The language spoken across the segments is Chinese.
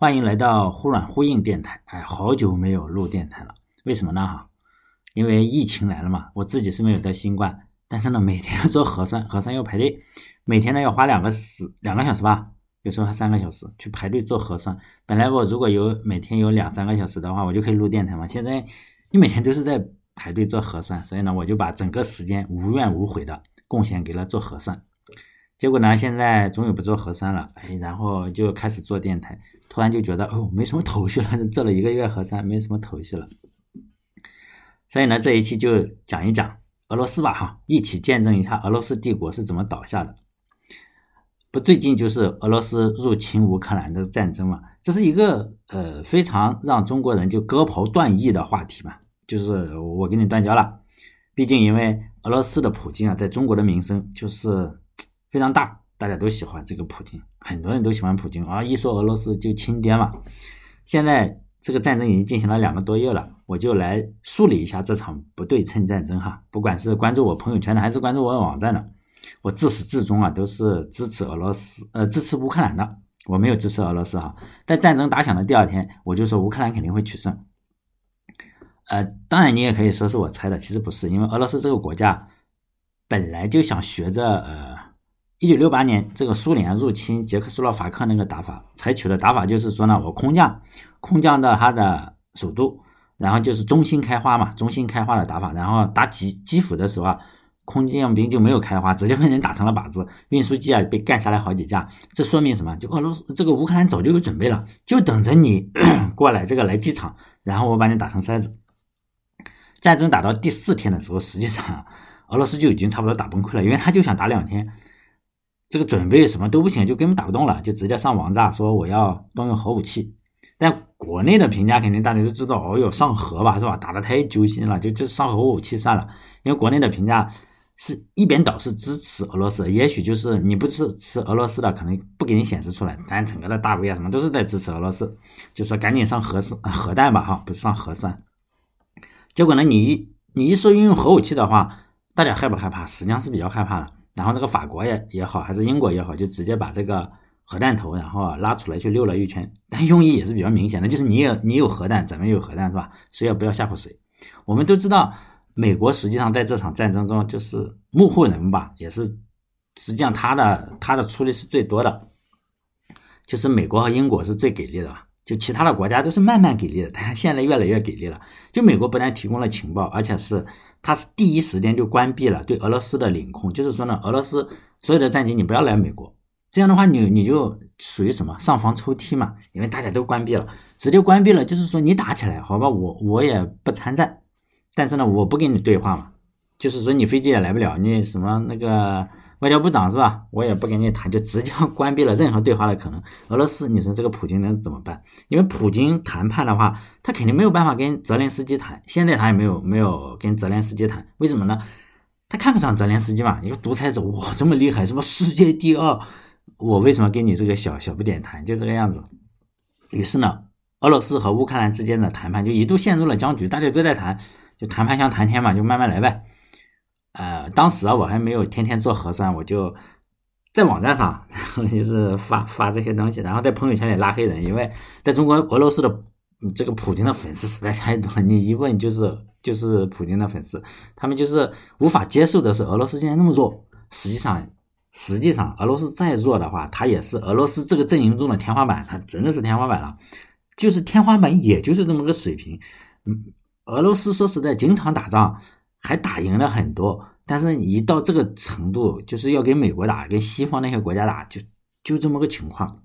欢迎来到忽软忽硬电台。哎，好久没有录电台了，为什么呢？哈，因为疫情来了嘛。我自己是没有得新冠，但是呢，每天要做核酸，核酸要排队，每天呢要花两个时两个小时吧，有时候还三个小时去排队做核酸。本来我如果有每天有两三个小时的话，我就可以录电台嘛。现在你每天都是在排队做核酸，所以呢，我就把整个时间无怨无悔的贡献给了做核酸。结果呢，现在终于不做核酸了，哎，然后就开始做电台。突然就觉得哦，没什么头绪了，做了一个月核酸，没什么头绪了。所以呢，这一期就讲一讲俄罗斯吧，哈，一起见证一下俄罗斯帝国是怎么倒下的。不，最近就是俄罗斯入侵乌克兰的战争嘛，这是一个呃非常让中国人就割袍断义的话题嘛，就是我跟你断交了。毕竟因为俄罗斯的普京啊，在中国的名声就是非常大。大家都喜欢这个普京，很多人都喜欢普京啊！一说俄罗斯就亲爹嘛。现在这个战争已经进行了两个多月了，我就来梳理一下这场不对称战争哈。不管是关注我朋友圈的，还是关注我网站的，我自始至终啊都是支持俄罗斯，呃，支持乌克兰的。我没有支持俄罗斯哈。在战争打响的第二天，我就说乌克兰肯定会取胜。呃，当然你也可以说是我猜的，其实不是，因为俄罗斯这个国家本来就想学着呃。一九六八年，这个苏联入侵捷克斯洛伐克那个打法，采取的打法就是说呢，我空降，空降到他的首都，然后就是中心开花嘛，中心开花的打法。然后打基基辅的时候啊，空降兵就没有开花，直接被人打成了靶子，运输机啊被干下来好几架。这说明什么？就俄罗斯这个乌克兰早就有准备了，就等着你 过来这个来机场，然后我把你打成筛子。战争打到第四天的时候，实际上俄罗斯就已经差不多打崩溃了，因为他就想打两天。这个准备什么都不行，就根本打不动了，就直接上王炸，说我要动用核武器。但国内的评价肯定大家都知道，哦哟，上核吧，是吧？打得太揪心了，就就上核武器算了。因为国内的评价是一边倒是支持俄罗斯，也许就是你不支持俄罗斯的，可能不给你显示出来，但整个的大 V 啊什么都是在支持俄罗斯，就说赶紧上核核弹吧，哈，不上核算。结果呢，你一你一说运用核武器的话，大家害不害怕？实际上是比较害怕的。然后这个法国也也好，还是英国也好，就直接把这个核弹头，然后拉出来去溜了一圈。但用意也是比较明显的，就是你有你有核弹，咱们有核弹，是吧？谁也不要吓唬谁。我们都知道，美国实际上在这场战争中就是幕后人吧，也是实际上他的他的出力是最多的，就是美国和英国是最给力的，就其他的国家都是慢慢给力的，但现在越来越给力了。就美国不但提供了情报，而且是。他是第一时间就关闭了对俄罗斯的领空，就是说呢，俄罗斯所有的战机你不要来美国，这样的话你你就属于什么？上房抽梯嘛，因为大家都关闭了，直接关闭了，就是说你打起来好吧，我我也不参战，但是呢，我不跟你对话嘛，就是说你飞机也来不了，你什么那个。外交部长是吧？我也不跟你谈，就直接 关闭了任何对话的可能。俄罗斯，你说这个普京能怎么办？因为普京谈判的话，他肯定没有办法跟泽连斯基谈。现在他也没有没有跟泽连斯基谈，为什么呢？他看不上泽连斯基嘛，一个独裁者，哇，这么厉害，什么世界第二，我为什么跟你这个小小不点谈？就这个样子。于是呢，俄罗斯和乌克兰之间的谈判就一度陷入了僵局，大家都在谈，就谈判像谈天嘛，就慢慢来呗。呃，当时啊，我还没有天天做核酸，我就在网站上，然 后就是发发这些东西，然后在朋友圈里拉黑人，因为在中国俄罗斯的这个普京的粉丝实在太多了，你一问就是就是普京的粉丝，他们就是无法接受的是俄罗斯竟然那么弱。实际上，实际上俄罗斯再弱的话，它也是俄罗斯这个阵营中的天花板，它真的是天花板了，就是天花板，也就是这么个水平。嗯，俄罗斯说实在，经常打仗。还打赢了很多，但是一到这个程度，就是要跟美国打，跟西方那些国家打，就就这么个情况。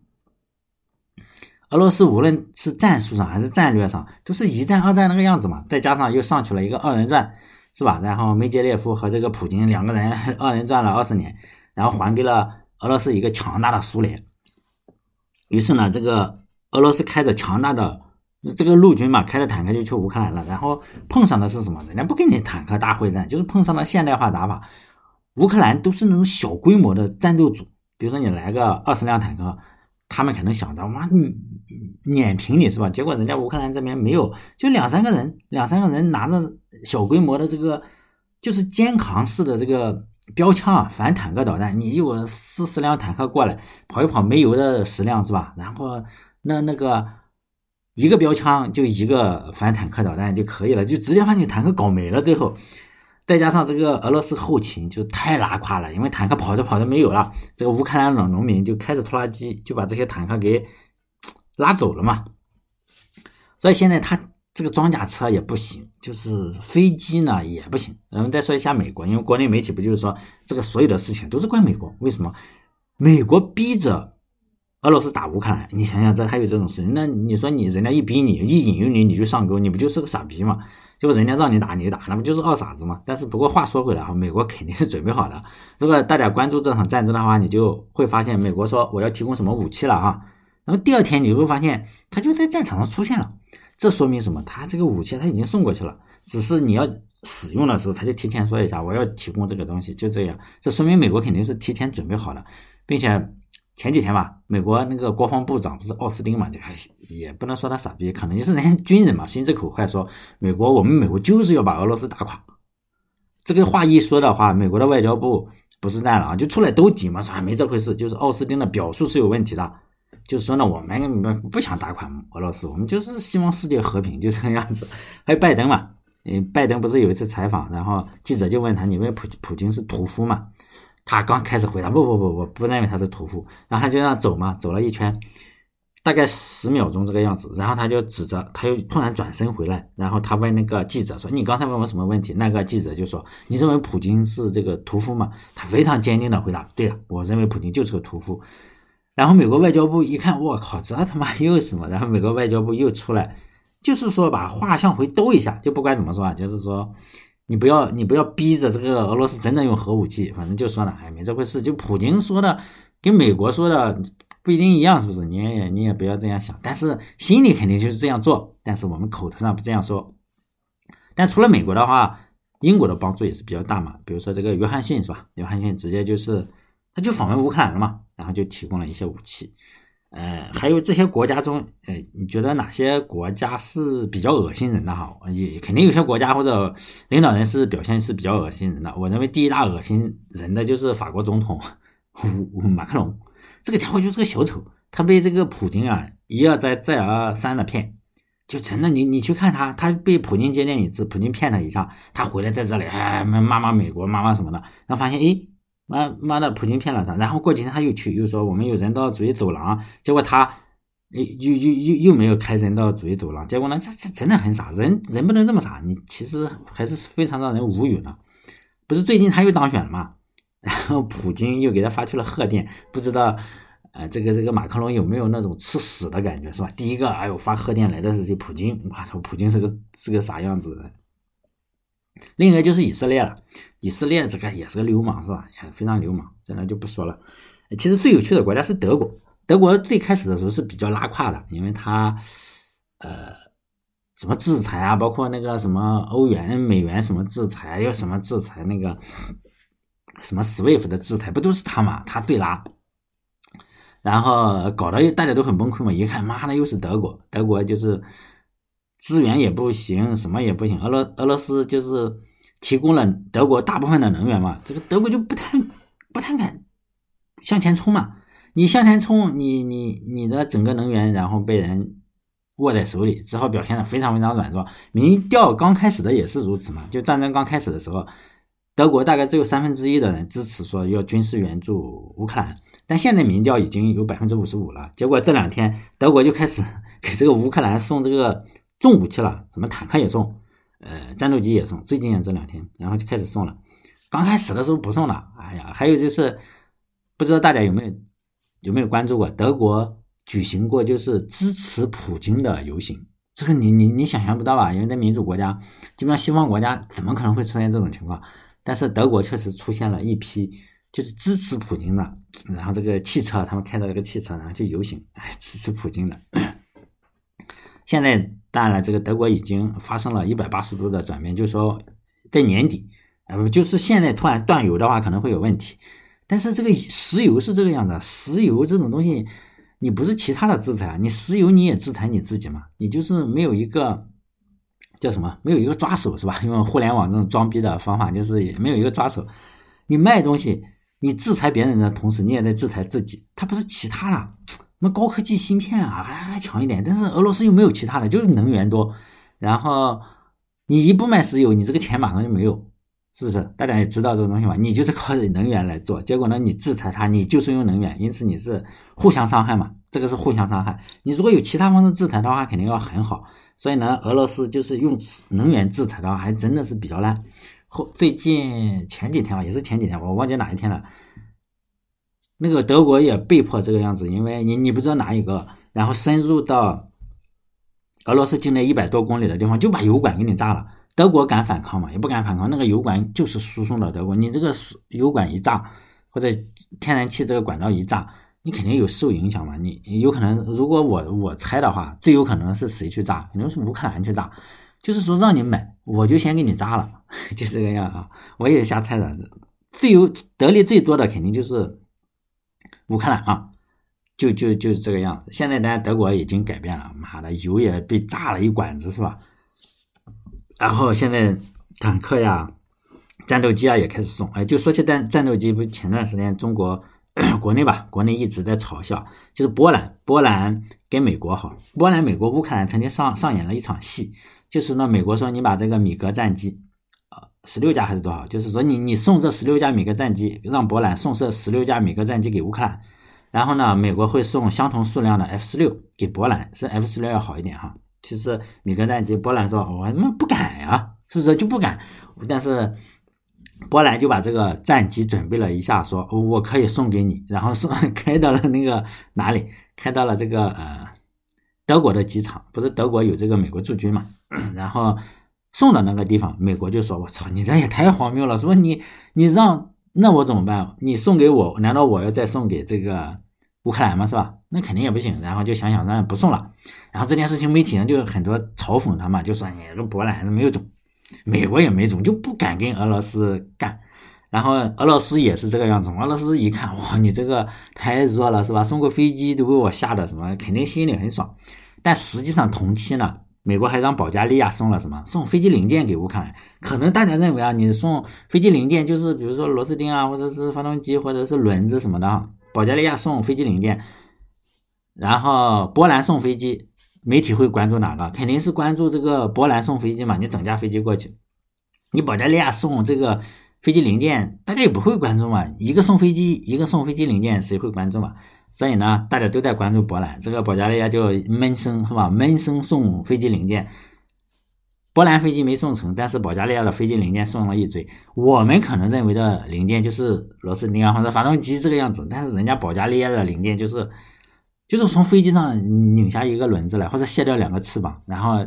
俄罗斯无论是战术上还是战略上，都是一战、二战那个样子嘛。再加上又上去了一个二人转，是吧？然后梅杰列夫和这个普京两个人 二人转了二十年，然后还给了俄罗斯一个强大的苏联。于是呢，这个俄罗斯开着强大的。这个陆军嘛，开着坦克就去乌克兰了，然后碰上的是什么？人家不跟你坦克大会战，就是碰上了现代化打法。乌克兰都是那种小规模的战斗组，比如说你来个二十辆坦克，他们可能想着哇，碾平你是吧？结果人家乌克兰这边没有，就两三个人，两三个人拿着小规模的这个，就是肩扛式的这个标枪啊反坦克导弹，你有四十辆坦克过来跑一跑，没油的十辆是吧？然后。那那个一个标枪就一个反坦克导弹就可以了，就直接把你坦克搞没了。最后再加上这个俄罗斯后勤就太拉胯了，因为坦克跑着跑着没有了，这个乌克兰老农民就开着拖拉机就把这些坦克给拉走了嘛。所以现在他这个装甲车也不行，就是飞机呢也不行。然后再说一下美国，因为国内媒体不就是说这个所有的事情都是怪美国？为什么？美国逼着。俄罗斯打乌克兰，你想想，这还有这种事情？那你说你人家一逼你，一引诱你，你就上钩，你不就是个傻逼吗？结果人家让你打，你就打，那不就是二傻子吗？但是不过话说回来哈，美国肯定是准备好的。如 果大家关注这场战争的话，你就会发现，美国说我要提供什么武器了哈，然后第二天你会发现，他就在战场上出现了。这说明什么？他这个武器他已经送过去了，只是你要使用的时候，他就提前说一下，我要提供这个东西，就这样。这说明美国肯定是提前准备好了，并且。前几天吧，美国那个国防部长不是奥斯汀嘛，就还也不能说他傻逼，可能就是人家军人嘛，心直口快说，美国我们美国就是要把俄罗斯打垮。这个话一说的话，美国的外交部不是烂了啊，就出来兜底嘛，说没这回事，就是奥斯汀的表述是有问题的，就是说呢，我们不想打垮俄罗斯，我们就是希望世界和平，就这个样子。还有拜登嘛，嗯，拜登不是有一次采访，然后记者就问他，你问普普京是屠夫嘛？他刚开始回答不不不，我不认为他是屠夫，然后他就这样走嘛，走了一圈，大概十秒钟这个样子，然后他就指着，他又突然转身回来，然后他问那个记者说：“你刚才问我什么问题？”那个记者就说：“你认为普京是这个屠夫吗？”他非常坚定的回答：“对的，我认为普京就是个屠夫。”然后美国外交部一看，我靠，这他妈又什么？然后美国外交部又出来，就是说把话向回兜一下，就不管怎么说啊，就是说。你不要，你不要逼着这个俄罗斯真的用核武器，反正就说了，哎，没这回事。就普京说的，跟美国说的不一定一样，是不是？你也你也不要这样想，但是心里肯定就是这样做，但是我们口头上不这样说。但除了美国的话，英国的帮助也是比较大嘛。比如说这个约翰逊是吧？约翰逊直接就是他就访问乌克兰了嘛，然后就提供了一些武器。呃，还有这些国家中，呃，你觉得哪些国家是比较恶心人的哈？也肯定有些国家或者领导人是表现是比较恶心人的。我认为第一大恶心人的就是法国总统马克龙，这个家伙就是个小丑，他被这个普京啊一而再再而三的骗，就真的你你去看他，他被普京接见一次，普京骗了一下，他回来在这里哎骂骂美国骂骂什么的，然后发现哎。妈妈的，普京骗了他，然后过几天他又去，又说我们有人道主义走廊，结果他又又又又没有开人道主义走廊，结果呢，这这真的很傻，人人不能这么傻，你其实还是非常让人无语的。不是最近他又当选了嘛，然后普京又给他发去了贺电，不知道呃这个这个马克龙有没有那种吃屎的感觉是吧？第一个，哎呦发贺电来的是这？普京，我操，普京是个是个啥样子的？另一个就是以色列了，以色列这个也是个流氓，是吧？也非常流氓，真的就不说了。其实最有趣的国家是德国，德国最开始的时候是比较拉胯的，因为它呃什么制裁啊，包括那个什么欧元、美元什么制裁，又什么制裁，那个什么 SWIFT 的制裁，不都是他嘛？他最拉，然后搞得大家都很崩溃嘛。一看，妈的，又是德国，德国就是。资源也不行，什么也不行。俄罗俄罗斯就是提供了德国大部分的能源嘛，这个德国就不太不太敢向前冲嘛。你向前冲，你你你的整个能源然后被人握在手里，只好表现的非常非常软弱。民调刚开始的也是如此嘛，就战争刚开始的时候，德国大概只有三分之一的人支持说要军事援助乌克兰，但现在民调已经有百分之五十五了。结果这两天德国就开始 给这个乌克兰送这个。重武器了，什么坦克也送，呃，战斗机也送。最近这两天，然后就开始送了。刚开始的时候不送了，哎呀，还有就是，不知道大家有没有有没有关注过，德国举行过就是支持普京的游行。这个你你你想象不到吧？因为在民主国家，基本上西方国家怎么可能会出现这种情况？但是德国确实出现了一批就是支持普京的，然后这个汽车，他们开着这个汽车，然后就游行，哎，支持普京的。现在当然了，这个德国已经发生了一百八十度的转变，就是说在年底，呃，就是现在突然断油的话可能会有问题。但是这个石油是这个样子，石油这种东西，你不是其他的制裁啊，你石油你也制裁你自己嘛，你就是没有一个叫什么，没有一个抓手是吧？用互联网这种装逼的方法，就是也没有一个抓手。你卖东西，你制裁别人的同时，你也在制裁自己。它不是其他的。么高科技芯片啊，还还强一点，但是俄罗斯又没有其他的，就是能源多。然后你一不卖石油，你这个钱马上就没有，是不是？大家也知道这个东西嘛，你就是靠能源来做，结果呢，你制裁它，你就是用能源，因此你是互相伤害嘛，这个是互相伤害。你如果有其他方式制裁的话，肯定要很好。所以呢，俄罗斯就是用能源制裁的话，还真的是比较烂。后最近前几天吧，也是前几天，我忘记哪一天了。那个德国也被迫这个样子，因为你你不知道哪一个，然后深入到俄罗斯境内一百多公里的地方，就把油管给你炸了。德国敢反抗吗？也不敢反抗。那个油管就是输送到德国，你这个油管一炸，或者天然气这个管道一炸，你肯定有受影响嘛。你有可能，如果我我猜的话，最有可能是谁去炸？肯定是乌克兰去炸。就是说让你买，我就先给你炸了，就这个样啊。我也瞎猜的，最有得利最多的肯定就是。乌克兰啊，就就就这个样子。现在呢，德国已经改变了，妈的，油也被炸了一管子，是吧？然后现在坦克呀、战斗机啊也开始送。哎，就说起战战斗机，不前段时间中国 国内吧，国内一直在嘲笑，就是波兰，波兰跟美国好，波兰、美国、乌克兰曾经上上演了一场戏，就是呢，美国说你把这个米格战机。十六架还是多少？就是说，你你送这十六架米格战机，让波兰送这十六架米格战机给乌克兰，然后呢，美国会送相同数量的 F 十六给波兰，是 F 十六要好一点哈。其实米格战机，波兰说，我他妈不敢呀，是不是就不敢？但是波兰就把这个战机准备了一下，说我可以送给你，然后送 开到了那个哪里？开到了这个呃德国的机场，不是德国有这个美国驻军嘛？然后。送到那个地方，美国就说：“我操，你这也太荒谬了！说你你让那我怎么办？你送给我，难道我要再送给这个乌克兰吗？是吧？那肯定也不行。然后就想想，那不送了。然后这件事情媒体上就很多嘲讽他嘛，就说你这波兰没有种，美国也没种，就不敢跟俄罗斯干。然后俄罗斯也是这个样子，俄罗斯一看，哇，你这个太弱了，是吧？送个飞机都被我吓得什么，肯定心里很爽。但实际上同期呢？”美国还让保加利亚送了什么？送飞机零件给乌克兰。可能大家认为啊，你送飞机零件就是比如说螺丝钉啊，或者是发动机，或者是轮子什么的。保加利亚送飞机零件，然后波兰送飞机，媒体会关注哪个？肯定是关注这个波兰送飞机嘛。你整架飞机过去，你保加利亚送这个飞机零件，大家也不会关注嘛。一个送飞机，一个送飞机零件，谁会关注嘛？所以呢，大家都在关注波兰，这个保加利亚就闷声是吧？闷声送飞机零件，波兰飞机没送成，但是保加利亚的飞机零件送了一堆。我们可能认为的零件就是螺丝钉啊或者发动机这个样子，但是人家保加利亚的零件就是。就是从飞机上拧下一个轮子来，或者卸掉两个翅膀，然后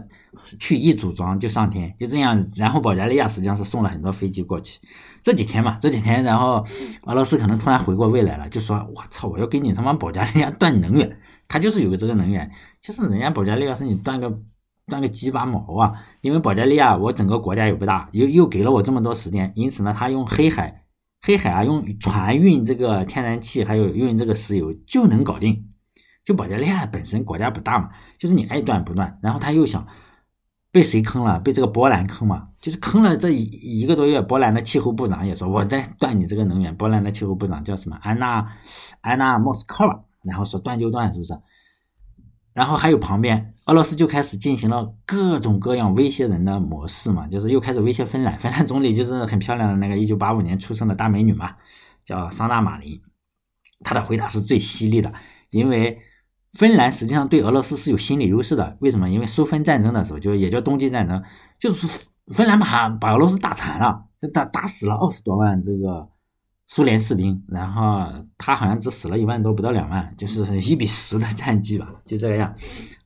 去一组装就上天，就这样。然后保加利亚实际上是送了很多飞机过去。这几天嘛，这几天，然后俄罗斯可能突然回过味来了，就说：“我操，我要给你他妈保加利亚断能源。”他就是有个这个能源，就是人家保加利亚是你断个断个鸡巴毛啊！因为保加利亚我整个国家也不大，又又给了我这么多时间，因此呢，他用黑海黑海啊，用船运这个天然气，还有运这个石油就能搞定。就保加利亚本身国家不大嘛，就是你爱断不断，然后他又想被谁坑了？被这个波兰坑嘛？就是坑了这一一个多月，波兰的气候部长也说我在断你这个能源。波兰的气候部长叫什么？安娜安娜莫斯科娃，然后说断就断，是不是？然后还有旁边俄罗斯就开始进行了各种各样威胁人的模式嘛，就是又开始威胁芬兰。芬兰总理就是很漂亮的那个一九八五年出生的大美女嘛，叫桑娜马林，她的回答是最犀利的，因为。芬兰实际上对俄罗斯是有心理优势的，为什么？因为苏芬战争的时候，就也叫冬季战争，就是芬兰把把俄罗斯打残了，就打打死了二十多万这个苏联士兵，然后他好像只死了一万多，不到两万，就是一比十的战绩吧，就这个样，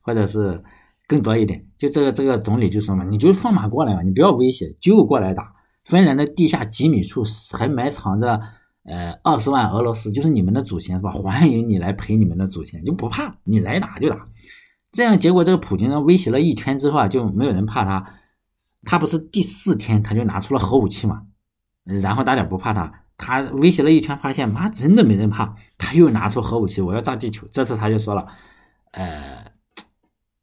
或者是更多一点。就这个这个总理就说嘛，你就放马过来嘛，你不要威胁，就过来打。芬兰的地下几米处还埋藏着。呃，二十万俄罗斯就是你们的祖先是吧？欢迎你来陪你们的祖先，就不怕你来打就打。这样结果，这个普京呢威胁了一圈之后啊，就没有人怕他。他不是第四天他就拿出了核武器嘛？然后大家不怕他，他威胁了一圈，发现妈真的没人怕，他又拿出核武器，我要炸地球。这次他就说了，呃，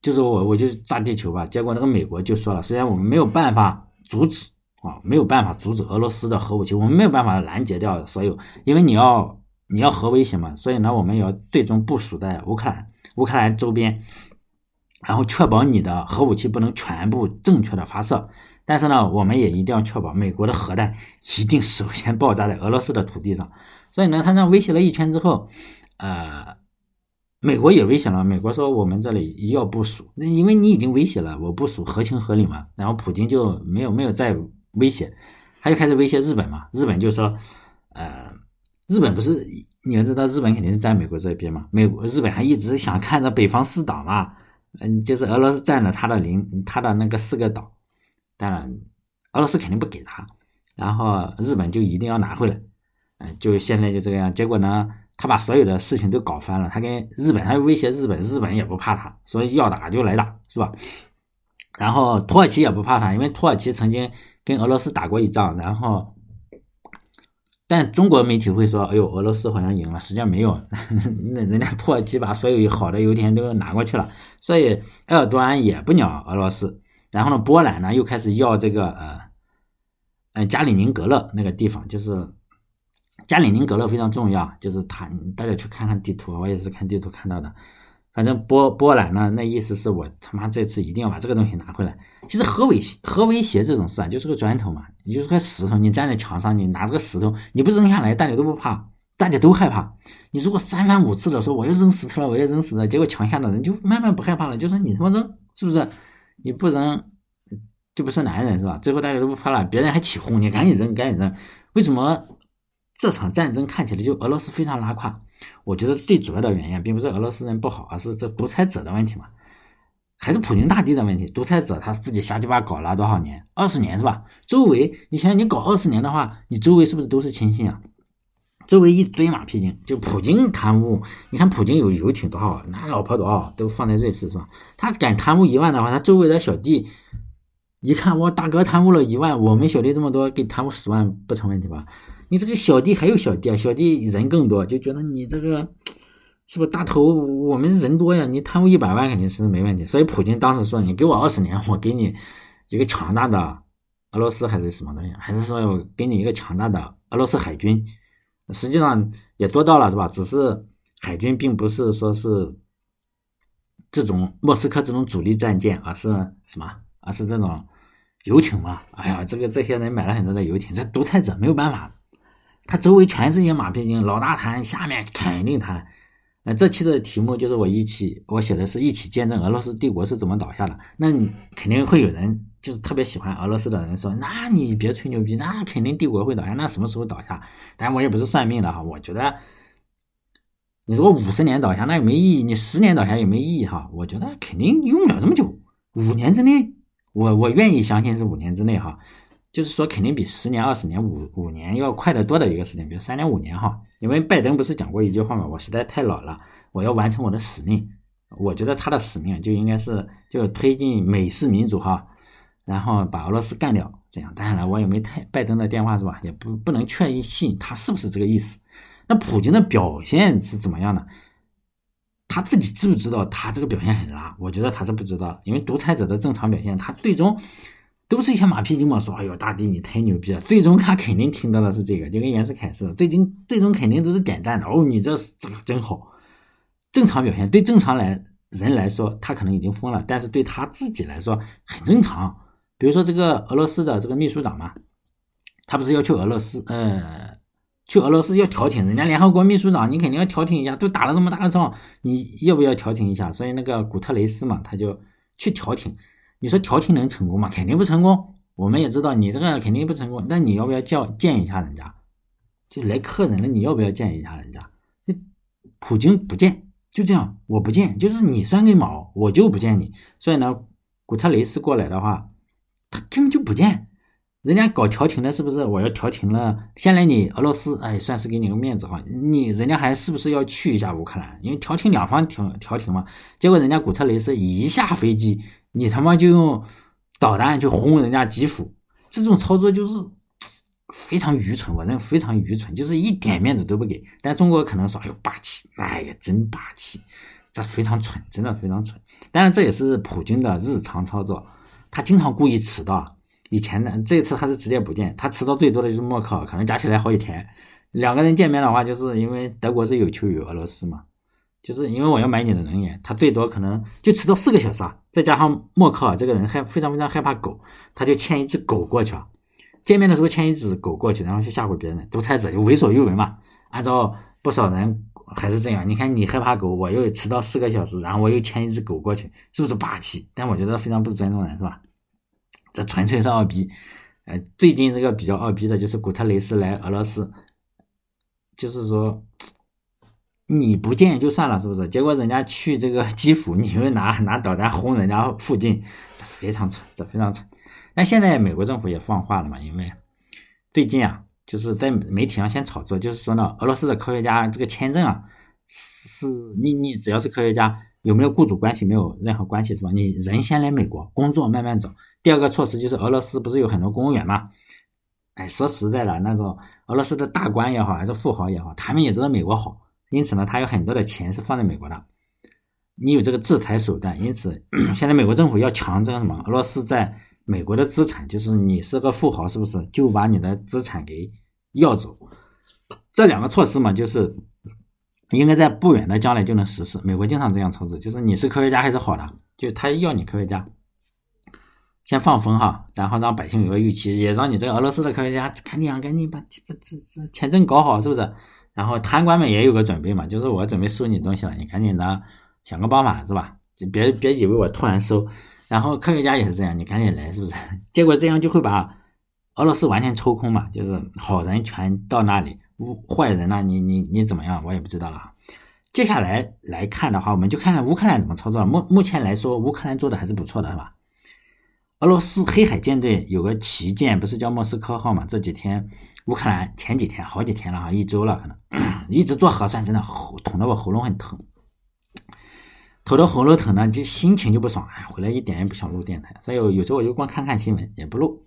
就是我我就炸地球吧。结果那个美国就说了，虽然我们没有办法阻止。啊，没有办法阻止俄罗斯的核武器，我们没有办法拦截掉所有，因为你要你要核威胁嘛，所以呢，我们要最终部署在乌克兰、乌克兰周边，然后确保你的核武器不能全部正确的发射。但是呢，我们也一定要确保美国的核弹一定首先爆炸在俄罗斯的土地上。所以呢，他这样威胁了一圈之后，呃，美国也威胁了。美国说我们这里要部署，因为你已经威胁了，我部署合情合理嘛。然后普京就没有没有再威胁，他就开始威胁日本嘛。日本就说，呃，日本不是你要知道，日本肯定是在美国这边嘛。美国日本还一直想看着北方四岛嘛，嗯，就是俄罗斯占了他的领他的那个四个岛，当然俄罗斯肯定不给他，然后日本就一定要拿回来。嗯，就现在就这个样，结果呢，他把所有的事情都搞翻了。他跟日本，他威胁日本，日本也不怕他，所以要打就来打，是吧？然后土耳其也不怕他，因为土耳其曾经跟俄罗斯打过一仗。然后，但中国媒体会说：“哎呦，俄罗斯好像赢了。”实际上没有，那人家土耳其把所有好的油田都拿过去了，所以埃尔多安也不鸟俄罗斯。然后呢，波兰呢又开始要这个呃，呃加里宁格勒那个地方，就是。加里宁格勒非常重要，就是他，大家去看看地图，我也是看地图看到的。反正波波兰呢，那意思是我他妈这次一定要把这个东西拿回来。其实核威、核威胁这种事啊，就是个砖头嘛，你就是块石头，你站在墙上，你拿这个石头，你不扔下来，大家都不怕，大家都害怕。你如果三番五次的说我要扔石头了，我要扔石头，结果墙下的人就慢慢不害怕了，就说你他妈扔，是不是？你不扔就不是男人是吧？最后大家都不怕了，别人还起哄，你赶紧扔，赶紧扔。为什么？这场战争看起来就俄罗斯非常拉胯，我觉得最主要的原因并不是俄罗斯人不好，而是这独裁者的问题嘛，还是普京大帝的问题。独裁者他自己瞎鸡巴搞了多少年？二十年是吧？周围你想想，你搞二十年的话，你周围是不是都是亲信啊？周围一堆马屁精，就普京贪污，你看普京有游艇多少，那老婆多少都放在瑞士是吧？他敢贪污一万的话，他周围的小弟一看，我大哥贪污了一万，我们小弟这么多，给贪污十万不成问题吧？你这个小弟还有小弟啊，小弟人更多，就觉得你这个是不是大头？我们人多呀，你贪污一百万肯定是没问题。所以普京当时说：“你给我二十年，我给你一个强大的俄罗斯还是什么东西？还是说我给你一个强大的俄罗斯海军？实际上也做到了，是吧？只是海军并不是说是这种莫斯科这种主力战舰，而是什么？而是这种游艇嘛？哎呀，这个这些人买了很多的游艇，这独裁者没有办法。”他周围全是些马屁精，老大谈，下面肯定谈。那这期的题目就是我一起，我写的是一起见证俄罗斯帝国是怎么倒下的。那你肯定会有人就是特别喜欢俄罗斯的人说，那你别吹牛逼，那肯定帝国会倒下，那什么时候倒下？但我也不是算命的哈，我觉得你如果五十年倒下那也没意义，你十年倒下也没意义哈。我觉得肯定用不了这么久，五年之内，我我愿意相信是五年之内哈。就是说，肯定比十年、二十年、五五年要快得多的一个时间，比如三年、五年哈。因为拜登不是讲过一句话嘛，我实在太老了，我要完成我的使命。我觉得他的使命就应该是就推进美式民主哈，然后把俄罗斯干掉。这样，当然了，我也没太拜登的电话是吧？也不不能确信他是不是这个意思。那普京的表现是怎么样的？他自己知不知道他这个表现很拉？我觉得他是不知道，因为独裁者的正常表现，他最终。都是一些马屁精嘛，说哎呦大帝你太牛逼了，最终他肯定听到的是这个，就跟袁世凯似的，最终最终肯定都是点赞的哦，你这这个真好，正常表现对正常来人来说他可能已经疯了，但是对他自己来说很正常。比如说这个俄罗斯的这个秘书长嘛，他不是要去俄罗斯，呃，去俄罗斯要调停，人家联合国秘书长你肯定要调停一下，都打了这么大个仗，你要不要调停一下？所以那个古特雷斯嘛，他就去调停。你说调停能成功吗？肯定不成功。我们也知道你这个肯定不成功。那你要不要叫见一下人家？就来客人了，你要不要见一下人家？普京不见，就这样，我不见，就是你算根毛，我就不见你。所以呢，古特雷斯过来的话，他根本就不见。人家搞调停的，是不是？我要调停了，先来你俄罗斯，哎，算是给你个面子哈。你人家还是不是要去一下乌克兰？因为调停两方调调停嘛。结果人家古特雷斯一下飞机。你他妈就用导弹去轰人家基辅，这种操作就是 非常愚蠢，我认为非常愚蠢，就是一点面子都不给。但中国可能说，哎呦霸气，哎呀真霸气，这非常蠢，真的非常蠢。当然这也是普京的日常操作，他经常故意迟到。以前呢，这次他是直接不见，他迟到最多的就是默克尔，可能加起来好几天。两个人见面的话，就是因为德国是有求于俄罗斯嘛，就是因为我要买你的能源，他最多可能就迟到四个小时啊。再加上默克尔这个人害非常非常害怕狗，他就牵一只狗过去啊。见面的时候牵一只狗过去，然后去吓唬别人。独裁者就为所欲为嘛。按照不少人还是这样，你看你害怕狗，我又迟到四个小时，然后我又牵一只狗过去，是不是霸气？但我觉得非常不尊重人，是吧？这纯粹是二逼。呃，最近这个比较二逼的就是古特雷斯来俄罗斯。就是说，你不见就算了，是不是？结果人家去这个基辅，你又拿拿导弹轰人家附近，这非常蠢，这非常蠢。但现在美国政府也放话了嘛，因为最近啊，就是在媒体上先炒作，就是说呢，俄罗斯的科学家这个签证啊，是你你只要是科学家，有没有雇主关系没有任何关系，是吧？你人先来美国工作，慢慢走。第二个措施就是俄罗斯不是有很多公务员吗？哎，说实在的，那种俄罗斯的大官也好，还是富豪也好，他们也知道美国好，因此呢，他有很多的钱是放在美国的。你有这个制裁手段，因此现在美国政府要强征什么？俄罗斯在美国的资产，就是你是个富豪，是不是就把你的资产给要走？这两个措施嘛，就是应该在不远的将来就能实施。美国经常这样操作，就是你是科学家还是好的，就他要你科学家。先放风哈，然后让百姓有个预期，也让你这个俄罗斯的科学家赶紧啊赶紧把这这这签证搞好，是不是？然后贪官们也有个准备嘛，就是我准备收你东西了，你赶紧的想个办法，是吧？别别以为我突然收。然后科学家也是这样，你赶紧来，是不是？结果这样就会把俄罗斯完全抽空嘛，就是好人全到那里，坏人呢，你你你怎么样？我也不知道了。接下来来看的话，我们就看看乌克兰怎么操作。目目前来说，乌克兰做的还是不错的，是吧？俄罗斯黑海舰队有个旗舰，不是叫莫斯科号吗？这几天乌克兰前几天好几天了哈，一周了可能，一直做核酸，真的喉捅得我喉咙很疼，头的喉咙疼呢，就心情就不爽，哎，回来一点也不想录电台，所以有时候我就光看看新闻，也不录。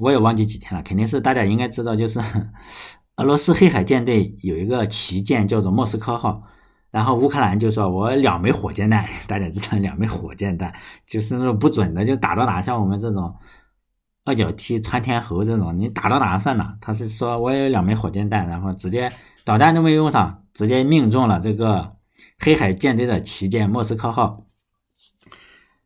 我也忘记几天了，肯定是大家应该知道，就是 俄罗斯黑海舰队有一个旗舰叫做莫斯科号。然后乌克兰就说：“我两枚火箭弹，大家知道两枚火箭弹就是那种不准的，就打到哪，像我们这种二脚踢穿天猴这种，你打到哪算哪。”他是说我有两枚火箭弹，然后直接导弹都没用上，直接命中了这个黑海舰队的旗舰莫斯科号。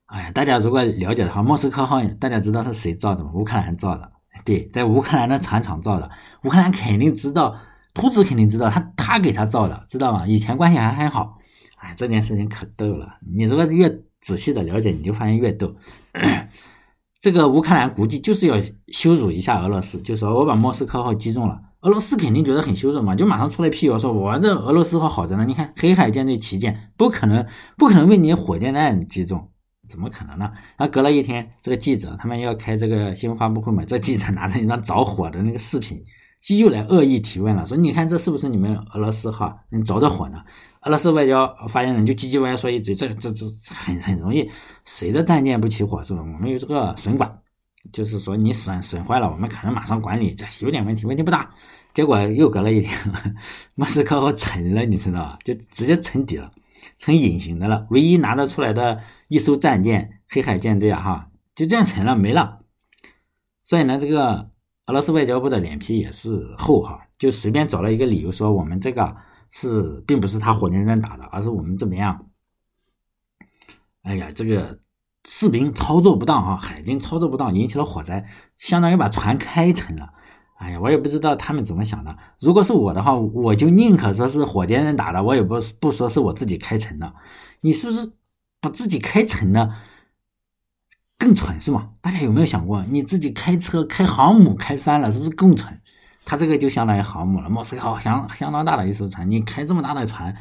哎呀，大家如果了解的话，莫斯科号大家知道是谁造的吗？乌克兰造的，对，在乌克兰的船厂造的，乌克兰肯定知道。图纸肯定知道，他他给他造的，知道吗？以前关系还很好，哎，这件事情可逗了。你如果越仔细的了解，你就发现越逗。这个乌克兰估计就是要羞辱一下俄罗斯，就说我把莫斯科号击中了，俄罗斯肯定觉得很羞辱嘛，就马上出来辟谣说，我这俄罗斯号好着呢，你看黑海舰队旗舰不可能不可能被你火箭弹击中，怎么可能呢？然后隔了一天，这个记者他们要开这个新闻发布会嘛，这记者拿着一张着火的那个视频。又来恶意提问了，说你看这是不是你们俄罗斯哈？你着着火呢？俄罗斯外交发言人就唧唧歪歪说一嘴，这这这很很容易，谁的战舰不起火是吧？我们有这个损管，就是说你损损坏了，我们可能马上管理，这有点问题，问题不大。结果又隔了一天，莫斯科沉了，你知道吧？就直接沉底了，成隐形的了。唯一拿得出来的一艘战舰黑海舰队啊，哈，就这样沉了，没了。所以呢，这个。俄罗斯外交部的脸皮也是厚哈，就随便找了一个理由说我们这个是并不是他火箭弹打的，而是我们怎么样？哎呀，这个士兵操作不当哈，海军操作不当引起了火灾，相当于把船开沉了。哎呀，我也不知道他们怎么想的。如果是我的话，我就宁可说是火箭弹打的，我也不不说是我自己开沉的。你是不是把自己开沉呢？更蠢是吗？大家有没有想过，你自己开车开航母开翻了，是不是更蠢？他这个就相当于航母了，莫斯科相相当大的一艘船，你开这么大的船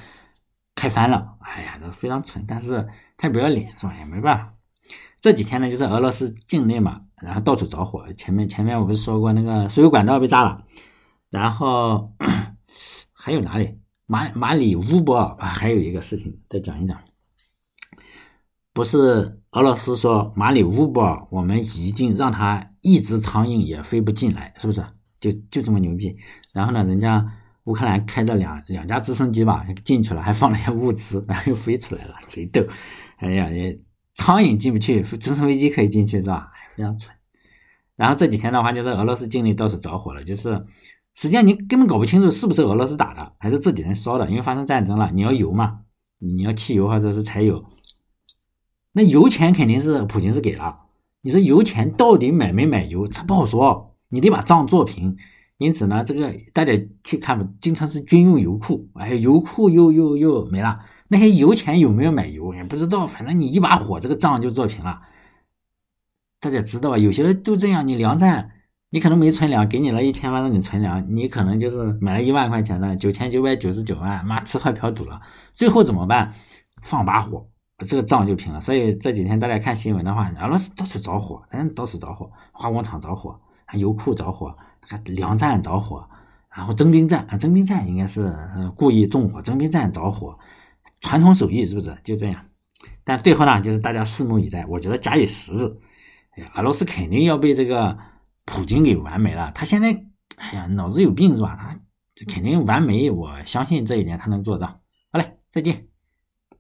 开翻了，哎呀，这非常蠢，但是太不要脸是吧？也没办法。这几天呢，就是俄罗斯境内嘛，然后到处着火。前面前面我不是说过那个输油管道被炸了，然后 还有哪里？马马里乌波尔啊，还有一个事情再讲一讲。不是俄罗斯说马里乌波尔，我们已经让他一只苍蝇也飞不进来，是不是？就就这么牛逼。然后呢，人家乌克兰开着两两架直升机吧进去了，还放了些物资，然后又飞出来了，贼逗。哎呀，也苍蝇进不去，直升飞机可以进去是吧？非常蠢。然后这几天的话，就是俄罗斯境内到处着火了，就是实际上你根本搞不清楚是不是俄罗斯打的，还是自己人烧的，因为发生战争了，你要油嘛，你要汽油或者是柴油，那油钱肯定是普京是给了。你说油钱到底买没买油，这不好说，你得把账做平。因此呢，这个大家去看吧，经常是军用油库，哎，油库又又又没了，那些油钱有没有买油也不知道，反正你一把火，这个账就做平了。大家知道吧？有些人都这样，你粮站，你可能没存粮，给你了一千万让你存粮，你可能就是买了一万块钱的九千九百九十九万，妈吃喝嫖赌了，最后怎么办？放把火。这个账就平了，所以这几天大家看新闻的话，俄罗斯到处着火，嗯，到处着火，化工厂着火，油库着火，粮站着火，然后征兵站啊，征兵站应该是故意纵火，征兵站着火，传统手艺是不是就这样？但最后呢，就是大家拭目以待。我觉得假以时日，哎呀，俄罗斯肯定要被这个普京给完没了。他现在，哎呀，脑子有病是吧？他肯定完没，我相信这一点他能做到。好嘞，再见。